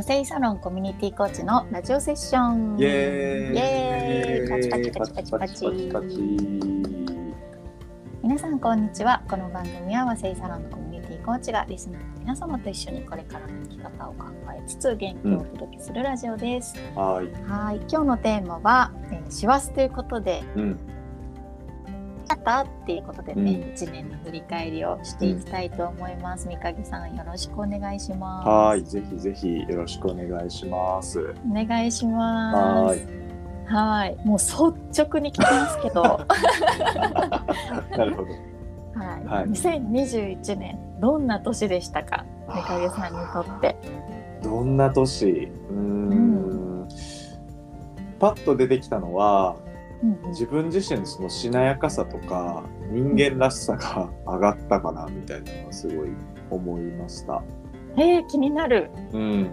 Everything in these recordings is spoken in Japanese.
和製サロンコミュニティコーチのラジオセッション。イエーイ。パチパチパチパチパチパチ。皆さんこんにちは。この番組は和製サロンのコミュニティコーチがリスナーの皆様と一緒にこれからの生き方を考えつつ元気をお届けするラジオです、はい。はい。今日のテーマはえー師走ということでうん。あったっていうことでね、うん一年の振り返りをしていきたいと思います。三影さんよろしくお願いします。はい。ぜひぜひよろしくお願いします。お願いします。はい。もう率直に聞きますけど、は なるほど。い。はい2021年どんな年でしたか、三影さんにとって。どんな年？うーん。パッと出てきたのはうんうん自分自身のそのしなやかさとか人間らしさが 上がったかなみたいなのはすごい思いました。えー、気になる。うん、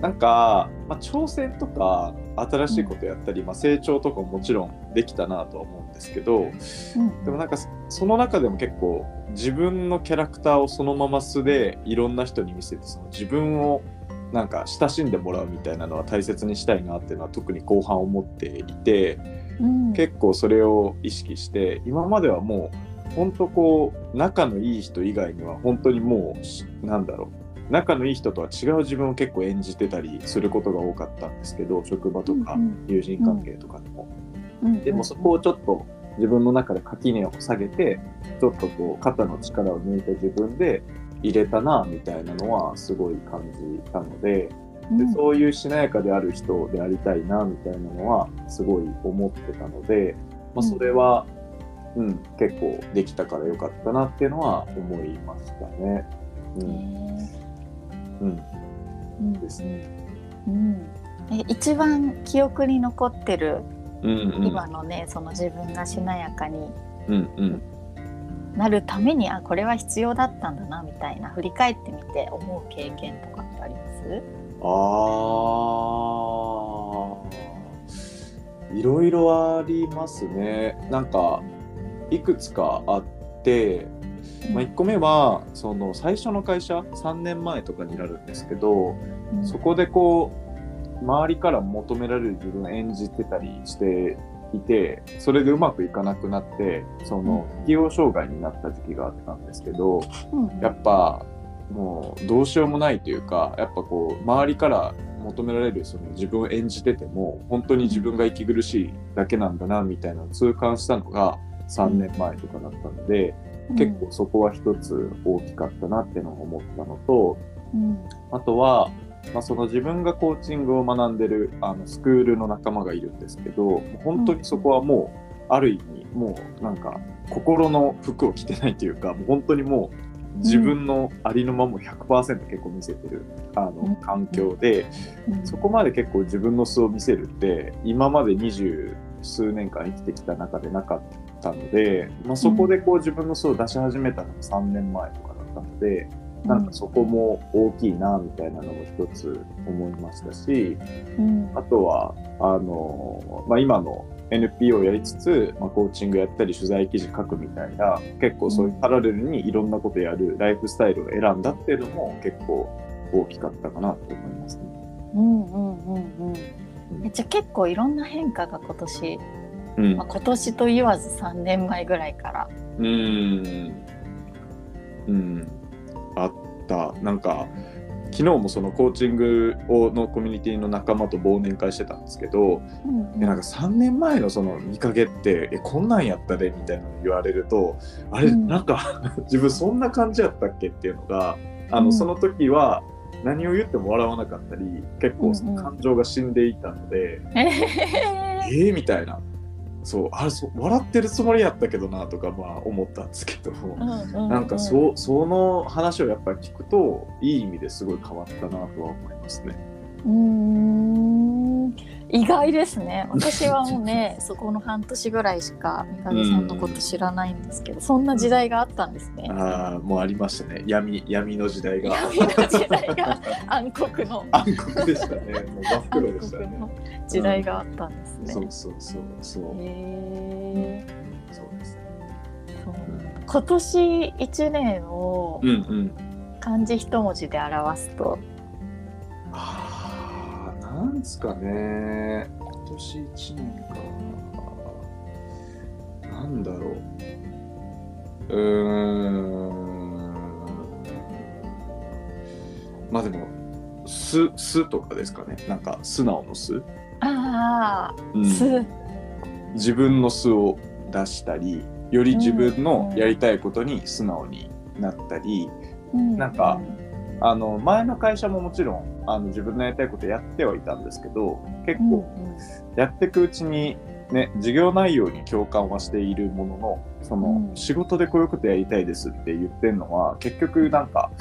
なんか、まあ、挑戦とか新しいことやったり、まあ、成長とかももちろんできたなとは思うんですけどうんでもなんかそその中でも結構自分のキャラクターをそのまま素でいろんな人に見せてその自分をなんか親しんでもらうみたいなのは大切にしたいなっていうのは特に後半思っていてうん。結構それを意識して今まではもう本当こう仲のいい人以外には本当にもうしなんだろう。仲のいい人とは違う自分を結構演じてたりすることが多かったんですけど職場とかうん友人関係とかでも、うん。でもそこをちょっと自分の中で垣根を下げてちょっとこう肩の力を抜いて自分で入れたなみたいなのはすごい感じたのででうん。そういうしなやかである人でありたいなみたいなのはすごい思ってたので、まあ、それは、うん結構できたからよかったなっていうのは思いましたね。うん。うん。ですね。うん。え一番記憶に残ってるうんうん。今のね、その自分がしなやかにうんうん。なるためにあこれは必要だったんだなみたいな振り返ってみて思う経験とかってあります？あー。いろいろありますね。なんかいくつかあって、まあ、1個目はその最初の会社3年前とかになるんですけど、うん。そこでこう周りから求められる自分を演じてたりしていてそれでうまくいかなくなってその適応障害になった時期があったんですけどうん。やっぱもうどうしようもないというかやっぱこう周りから求められるその自分を演じてても本当に自分が息苦しいだけなんだなみたいな痛感したのが3年前とかだったので、結構そこは一つ大きかったなっていうのを思ったのと、うん。あとは、まあ、その自分がコーチングを学んでるあのスクールの仲間がいるんですけど本当にそこはもうある意味もうなんか心の服を着てないというかもう本当にもう自分のありのままを100%結構見せてるあうん。の環境でうん。そこまで結構自分の素を見せるって今まで二十数年間生きてきた中でなかったので、まあ、そこでこう自分の素を出し始めたのが3年前とかだったので。なんかそこも大きいなみたいなのも一つ思いましたしうん。あとはあの、まあ、今の NPO をやりつつ、まあ、コーチングやったり取材記事書くみたいな結構そういうパラレルにいろんなことやるライフスタイルを選んだっていうのも結構大きかったかなと思いますね。うんうんうんうんえじゃあ結構いろんな変化が今年、うんまあ、今年と言わず3年前ぐらいからうーん。うん。あった。なんか、昨日もそのコーチングをのコミュニティの仲間と忘年会してたんですけど、うんでなんか3年前のその見かけって、え、こんなんやったでみたいなの言われると、あれ、うん。なんか 自分そんな感じやったっけっていうのが、あの、うんその時は何を言っても笑わなかったり、結構その感情が死んでいたので、ええー、みたいな。そう、あれそう、笑ってるつもりやったけどなとか、まあ思ったんですけど、ーなんかそう、その話をやっぱり聞くと、いい意味ですごい変わったなとは思いますね。うーん意外ですね 私はもうねそこの半年ぐらいしか三上さんのこと知らないんですけど、そんな時代があったんですね。ああ、もうありましたね。闇、闇の時代が。闇の時代が 暗黒の暗黒でしたね。もう真っ黒でしたね。暗黒の時代があったんですね。そうそうそうそう。へそうですね。ーそう今年一年をうんうん。漢字一文字で表すとあ年すかね。今年1年か。なんだろう。うーん。まあでも「す」「す」とかですかね。なんか素直の「す」あうん。あ、す。自分の素を出したりより自分のやりたいことに素直になったり、うん。なんかあの前の会社ももちろんあの自分のやりたいことやってはいたんですけど結うん構やっていくうちに、ね、授業内容に共感はしているもののその、うん。仕事でこういうことやりたいですって言ってるのは結局なんか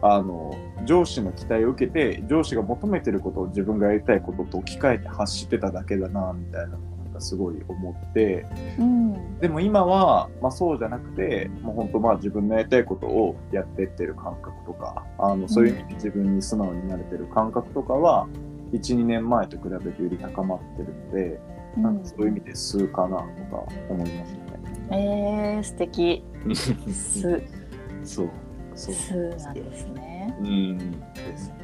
あの上司の期待を受けて上司が求めてることを自分がやりたいことと置き換えて発してただけだなみたいなのをなんかすごい思ってうんでも今は、まあ、そうじゃなくてもう本当まあ自分のやりたいことをやってってる感覚とかあのそういう意味で自分に素直になれてる感覚とかは12年前と比べてより高まってるので、うんなんかそういう意味で数かなとか思いましたね。えー、素敵。す、そうそうすなんですね。うんですね。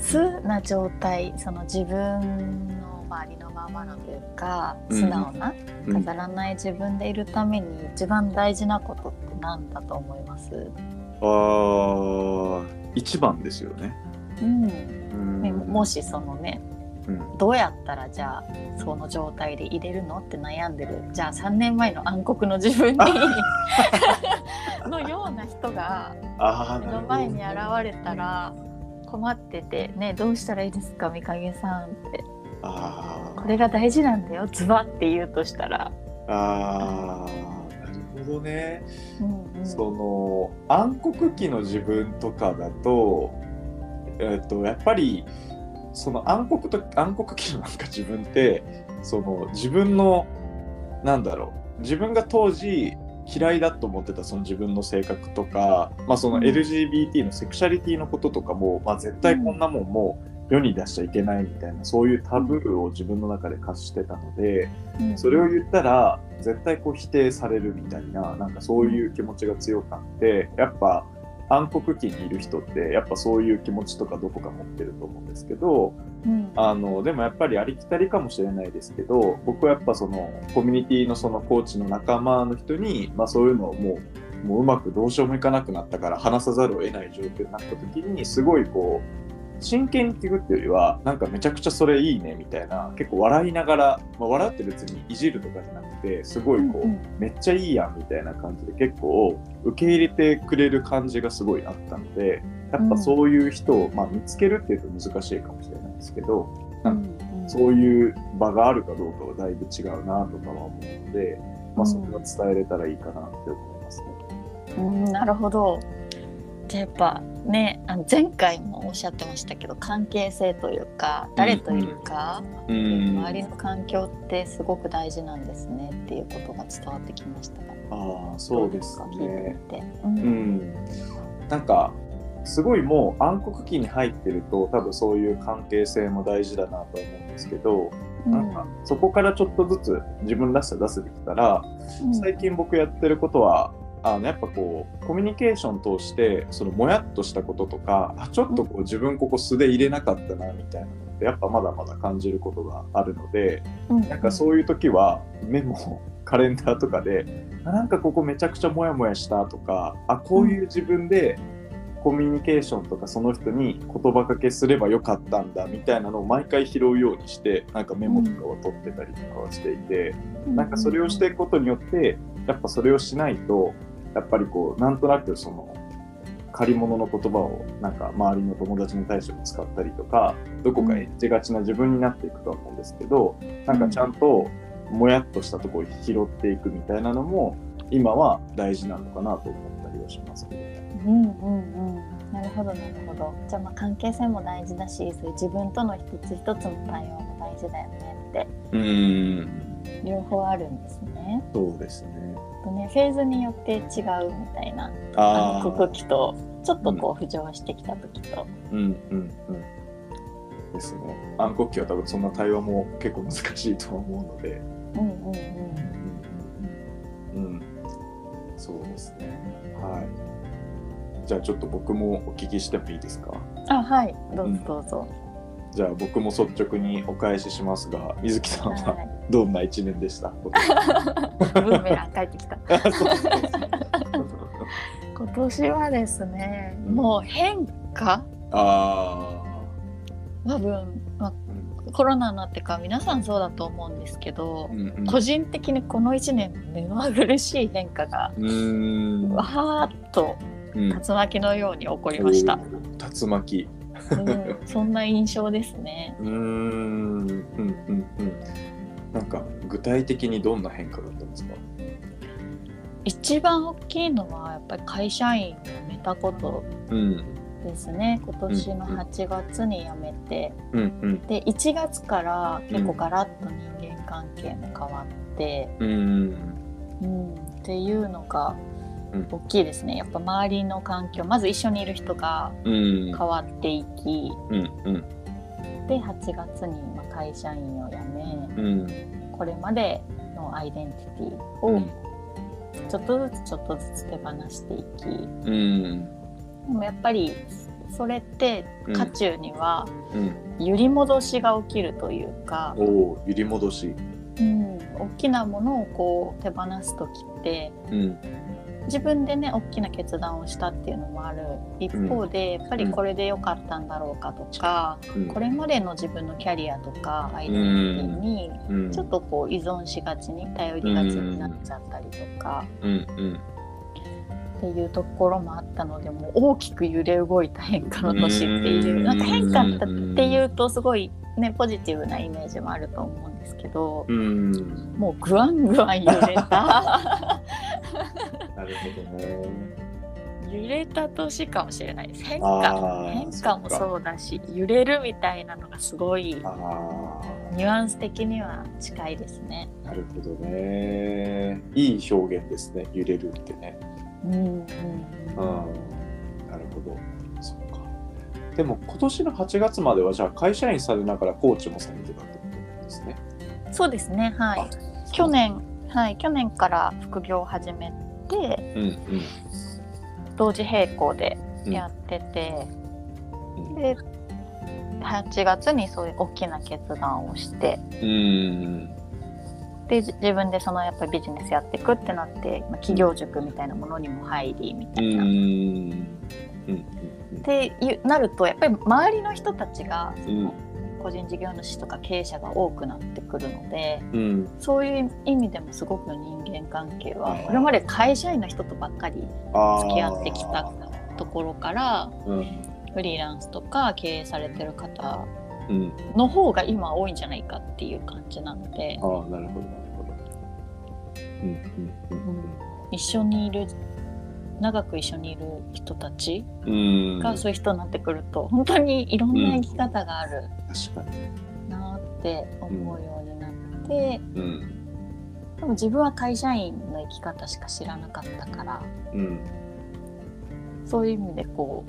素な状態、その自分の周りのままのというか、うん素直な、うん飾らない自分でいるために一番大事なことって何だと思います？あー一番ですよね。うん。うんねもしそのねうんどうやったらじゃあその状態で入れるのって悩んでるじゃあ3年前の暗黒の自分に のような人が目の前に現れたら困っててねどうしたらいいですかみかげさんってあー。これが大事なんだよ。ズバって言うとしたら、あーなるほどね。うんうん、その暗黒期の自分とかだと,、えっとやっぱりその暗黒と暗黒期のなんか自分ってその自分のなんだろう。自分が当時嫌いだと思ってたその自分の性格とか、まあ、そのうん。LGBT のセクシャリティのこととかも、まあ、絶対こんなもんもう世に出しちゃいけないみたいなそういうタブーを自分の中で課してたので。うんそれを言ったら絶対こう否定されるみたいななんかそういう気持ちが強かってやっぱ暗黒期にいる人ってやっぱそういう気持ちとかどこか持ってると思うんですけどうんあのでもやっぱりありきたりかもしれないですけど僕はやっぱそのコミュニティのそのコーチの仲間の人に、まあ、そういうのをもうもううまくどうしようもいかなくなったから話さざるを得ない状況になった時にすごいこう真剣に聞くっていうよりはなんかめちゃくちゃそれいいねみたいな結構笑いながら、まあ、笑って別にいじるとかじゃなくてすごいこう、うんうんめっちゃいいやんみたいな感じで結構受け入れてくれる感じがすごいあったのでやっぱそういう人を、まあ、見つけるっていうと難しいかもしれないですけどなんかうんそういう場があるかどうかはだいぶ違うなとかは思うので、まあ、それは伝えれたらいいかなって思いますね。うん、なるほど。じゃあやっぱねあの前回もおっしゃってましたけど関係性というか誰といるか、う周りの環境ってすごく大事なんですねっていうことが伝わってきましたがああそうです。か聞いてみて。ううん。ん、なんかすごいもう暗黒期に入ってると多分そういう関係性も大事だなと思うんですけど、なんかそこからちょっとずつ自分らしさ出せてきたらうん。最近僕やってることはあのやっぱこうコミュニケーション通してそのもやっとしたこととかあちょっとこう自分ここ素で入れなかったなみたいなのってやっぱまだまだ感じることがあるのでうん。なんかそういう時はメモカレンダーとかであなんかここめちゃくちゃモヤモヤしたとかあこういう自分でコミュニケーションとかその人に言葉かけすればよかったんだみたいなのを毎回拾うようにしてなんかメモとかを取ってたりとかはしていて。なんかそれをしていくことによってやっぱそれをしないとやっぱりこうなんとなくその借り物の言葉をなんか周りの友達に対しても使ったりとかどこかエッジがちな自分になっていくとは思うんですけど、なんかちゃんともやっとしたところを拾っていくみたいなのも今は大事なのかなと思ったりはしますけどね。うんうんうん、なるほどなるほど。じゃあまあ関係性も大事だしそういう自分との一つ一つの対話も大事だよねって。うん両方あるんですね。そうですね。とねフェーズによって違うみたいなあ暗黒期とちょっとこう浮上してきた時と。うんうんうん。ですね。暗黒期は多分そんな対話も結構難しいと思うので。うんうんうんうん、そうですね。はい。じゃあちょっと僕もお聞きしてもいいですか？あはいどうぞどうぞ。じゃあ僕も率直にお返ししますが水木さんははいどんな一年でした、ブーメラン帰ってきた。今年はですねうん。もう変化？あ多分、まあ、ーコロナになってから皆さんそうだと思うんですけどう、んうん。個人的にこの1年目まぐるしい変化がわーっとうん。竜巻のように起こりました、竜巻。うん、そんな印象ですね。うーん。うんうんうんなんか具体的にどんな変化だったんですか？一番大きいのはやっぱり会社員を辞めたことうんですね。今年の8月に辞めて、うんうん。で1月から結構ガラッと人間関係も変わって、うん。うん。っていうのがうん。大きいですね。やっぱ周りの環境まず一緒にいる人がうん。変わっていき。うんうんで8月にまあ会社員を辞めうん。これまでのアイデンティティをうん。ちょっとずつちょっとずつ手放していきうん。でもやっぱりそれってうん。渦中にはうん。揺り戻しが起きるというか、おお揺り戻し。うん、大きなものをこう手放す時ってうん自分でね大きな決断をしたっていうのもある。一方で、やっぱりこれで良かったんだろうかとか、うん。これまでの自分のキャリアとかアイデンティティにうん。ちょっとこう依存しがちに頼りがちになっちゃったりとか。っていうところもあったのでもう大きく揺れ動いた変化の年っていううん。なんか変化っていうとすごいねポジティブなイメージもあると思うんですけどうん。もうグワングワン揺れた。なるほどね。揺れた年かもしれない。です変あ化ー変化もそうだし揺れるみたいなのがすごいあニュアンス的には近いですね。あなるほどね。いい表現ですね揺れるってね。うんうんうん。なるほど。そっか。でも今年の8月まではじゃあ会社員されながらコーチもされてたってことですね。そうですねはい。あ去年はい去年から副業を始めてうん同時並行でうんやってて、うん。で8月にそういう大きな決断をしてうん。でじ自分でそのやっぱりビジネスやっていくってなって、まあ、企業塾みたいなものにも入りみたうん。いな。うん。うん。ってなるとやっぱり周りの人たちがそうん。の個人事業主とか経営者が多くなってくるのでうん。そういう意味でもすごく人間関係はこれまで会社員の人とばっかり付き合ってきたところからうん。フリーランスとか経営されてる方うん。の方が今多いんじゃないかっていう感じなのでああなるほどなるほど。うんうんうん一緒にいる長く一緒にいる人たちうん。がそういう人になってくると本当にいろんな生き方がある確かに。なって思うようになって。うん。でも自分は会社員の生き方しか知らなかったから。うん。そういう意味でこ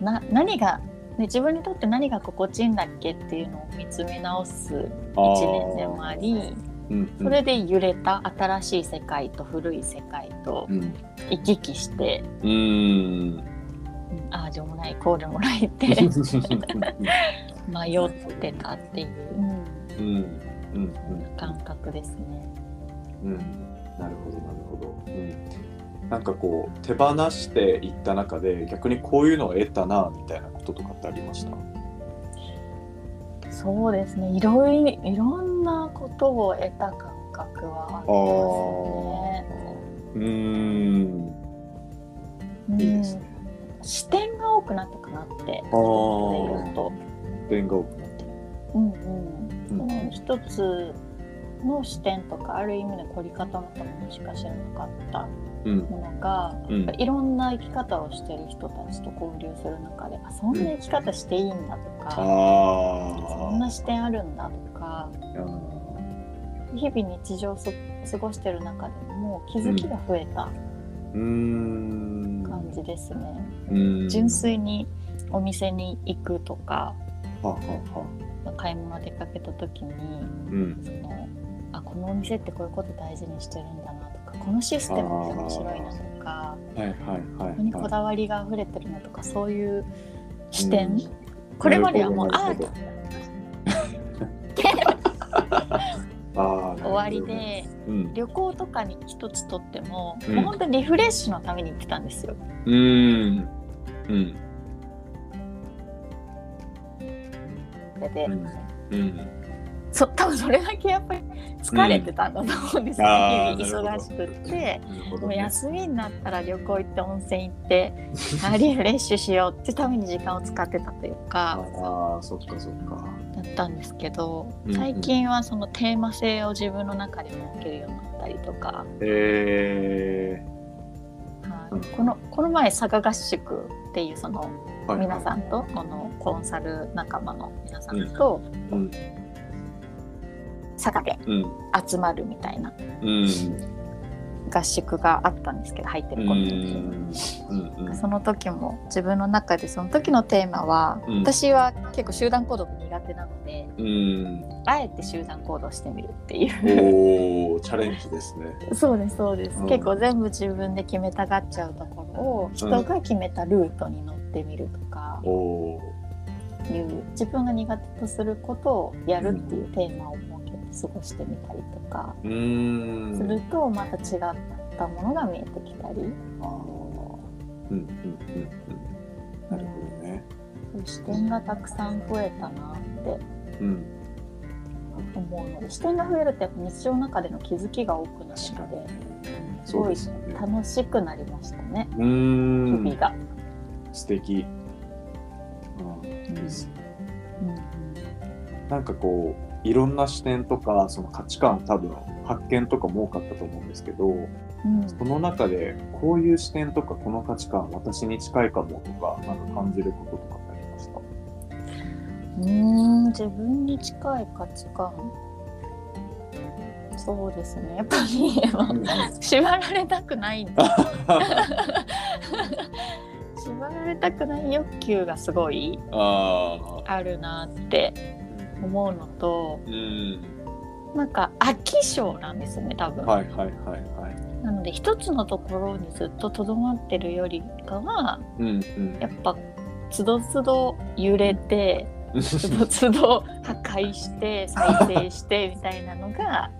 うな何が、ね、自分にとって何が心地いいんだっけっていうのを見つめ直す一年でもありうん。それで揺れた新しい世界と古い世界とうん。行き来して、うん。うんああでもないこうでもないって 迷ってたっていう、うん。うん。うん。感覚ですね。うん。なるほどなるほど、うん、なん。かこう手放していった中で逆にこういうのを得たなみたいなこととかってありましたそうですねいろいいろん。なことを得た感覚はありますね。うん。いいですね視点が多くなったかなってあ思っていると、弁が多くなってうんうん。うん。その一つの視点とかある意味で凝り固まったものしか知らなかったうん。ものが、うん。いろんな生き方をしてる人たちと交流する中であそんな生き方していいんだとか、あそんな視点あるんだとか日々日常をそ過ごしてる中でも気づきが増えた感じですね。うん。純粋にお店に行くとかははは買い物出かけた時にうん。そのあこのお店ってこういうこと大事にしてるんだなとかこのシステムって面白いなとかはいはいにこはだわりが溢れてるなとかそういう視い点、これまではもうアーなるほど。あー。終わりで、うん。旅行とかに一つとっても、うん。もう本当にリフレッシュのために行ってたんですよ。うん。うんれで、うん。うん。そ 多分それだけやっぱり疲れてたんだと思うんですよ、うん。忙しくって。もう休みになったら旅行行って温泉行ってあリフレッシュしようってために時間を使ってたというか。ああそっかそっか。だったんですけどうんうん。最近はそのテーマ性を自分の中で設けるようになったりとか、えはいうんこのこの前佐賀合宿っていうその皆さんとこのコンサル仲間の皆さんとうん。佐賀でうん。集まるみたいな。うん合宿があったんですけど入ってるコミュニティに。その時も自分の中でその時のテーマは、うん。私は結構集団行動が苦手なのでうん。あえて集団行動してみるっていう。おおチャレンジですね。そうですそうです、うん。結構全部自分で決めたがっちゃうところを人が決めたルートに乗ってみるとかいう自分が苦手とすることをやるっていうテーマを過ごしてみたりとかするとまた違ったものが見えてきたり、あー。うんうんうんうん。なるほどね。そういう視点がたくさん増えたなって。うん。思うので視点が増えるとやっぱ日常の中での気づきが多くなるのですそうですよね。楽しくなりましたね、うーん。日々が。素敵。うんいいですね。うん。なんかこういろんな視点とかその価値観多分発見とかも多かったと思うんですけどうん。その中でこういう視点とかこの価値観私に近いかもとかなんか感じることとかってありましたうーん自分に近い価値観？そうですね。やっぱり 縛られたくないんだ 縛られたくない欲求がすごいあるなって思うのとうん。なんか飽き性なんですね多分、はいはいはいはい。なので一つのところにずっととどまってるよりかはうんうん。やっぱつどつど揺れてつどつど破壊して再生して みたいなのが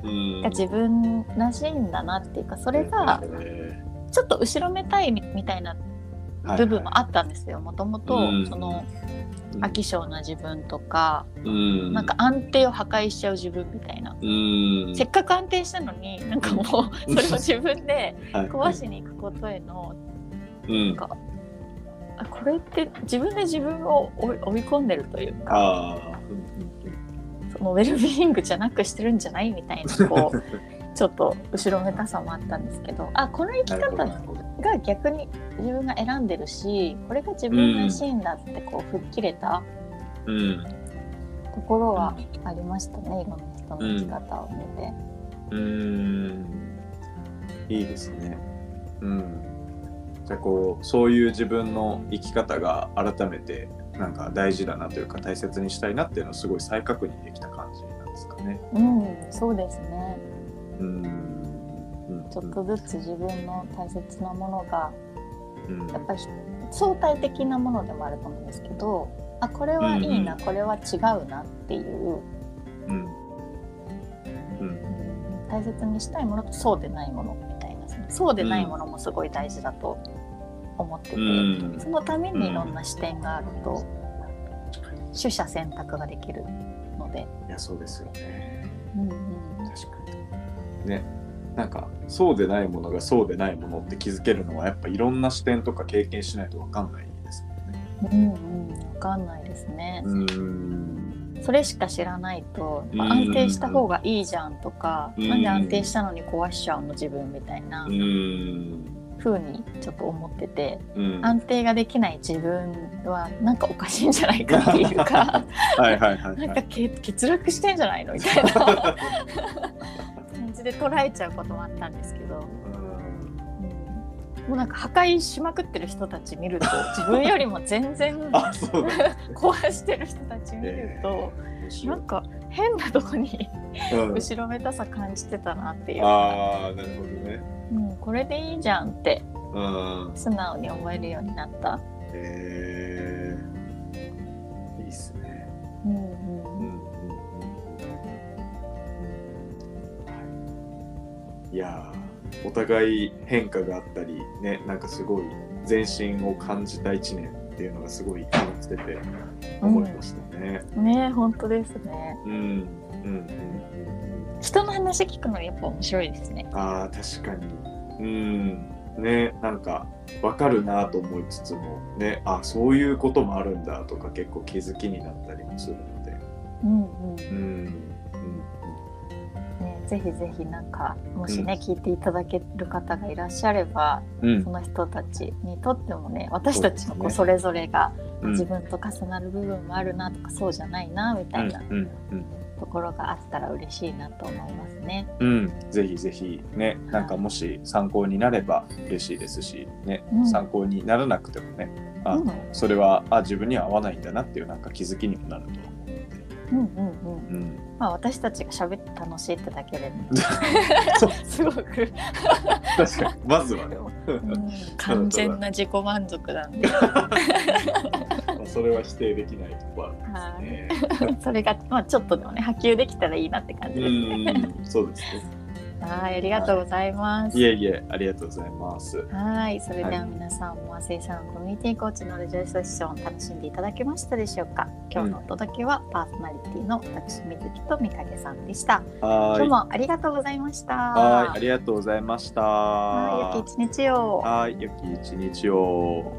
自分らしいんだなっていうかそれがえちょっと後ろめたいみみたいなー部分もあったんですよ。もともとうん。そのうん。飽き性な自分とか、うん。なんか安定を破壊しちゃう自分みたいな、うん。せっかく安定したのになんかもうそれを自分で はい。壊しに行くことへのうん。なんかあこれって自分で自分を追い込んでるというかそのウェルビーイングじゃなくしてるんじゃないみたいなこう ちょっと後ろめたさもあったんですけどあこの生き方が逆に自分が選んでるしこれが自分らしいんだってこう吹っ切れたうんところはありましたねいろんな人の生き方を見て。うーんいいですね。うん。じゃあこうそういう自分の生き方が改めてなんか大事だなというか大切にしたいなっていうのをすごい再確認できた感じなんですかね。うん、そうですねうん。うんちょっとずつ自分の大切なものがうん。やっぱり相対的なものでもあると思うんですけどあこれはいいな、うんこれは違うなっていう大切にしたいものとそうでないものみたいなそうでないものもすごい大事だと思ってて、うん。そのためにいろんな視点があると、取捨選択ができるので、いやそうですよね。うんうん、確かに。ね。なんかそうでないものがそうでないものって気づけるのはやっぱいろんな視点とか経験しないとわかんないですもんね。うんうん、分かんないですね、うん。それしか知らないと、うん安定した方がいいじゃんとか、うんなんで安定したのに壊しちゃうの自分みたいなうん。風にちょっと思ってて、うん。安定ができない自分はなんかおかしいんじゃないかっていうか はいはいはいなんか欠落してんじゃないのみたいな感 じで捉えちゃうこともあったんですけど、うんもうなんか破壊しまくってる人たち見ると 自分よりも全然。壊してる人たち見ると、面白ないんか変なとこにうん後ろめたさ感じてたなっていうか、ああ、なるほどね。うん、これでいいじゃんってうん。素直に思えるようになった。えー、いやーお互い変化があったりねなんかすごい前進を感じた1年っていうのがすごい感じてて思いましたね。ね本当ですね。うん、うん、うんうん人の話聞くのやっぱ面白いですね。あー確かにうんねなんかわかるなと思いつつもねあそういうこともあるんだとか結構気づきになったりもするのでうんうん。うんね、ぜひぜひなんかもしね、聞いていただける方がいらっしゃれば、うん。その人たちにとってもね私たちのこうそそれぞれがうん。自分と重なる部分もあるなとか、そうじゃないなみたいなうんうんところがあったら嬉しいなと思いますね。うん、うん、ぜひぜひねなんかもし参考になれば嬉しいですしね、うん。参考にならなくてもねあうん。それはあ自分には合わないんだなっていうなんか気づきにもなると思うので、うんうん。うん。うん、まあ私たちが喋って楽しいってだけでね そう。すごく、確かに。まずはね。うん。完全な自己満足なんで、まあそれは否定できないところあるんですね。それがまあちょっとでもね波及できたらいいなって感じですね。うん、そうですね。はいありがとうございます。いえいえ、ありがとうございます。はい、それでは皆さんも生産コミュニティコーチのレジョイスセッション楽しんでいただけましたでしょうか？今日のお届けはパーソナリティの私水木と三影さんでした。今日もありがとうございました。はい、ありがとうございました。はい、良き一日を。はい、良き一日を。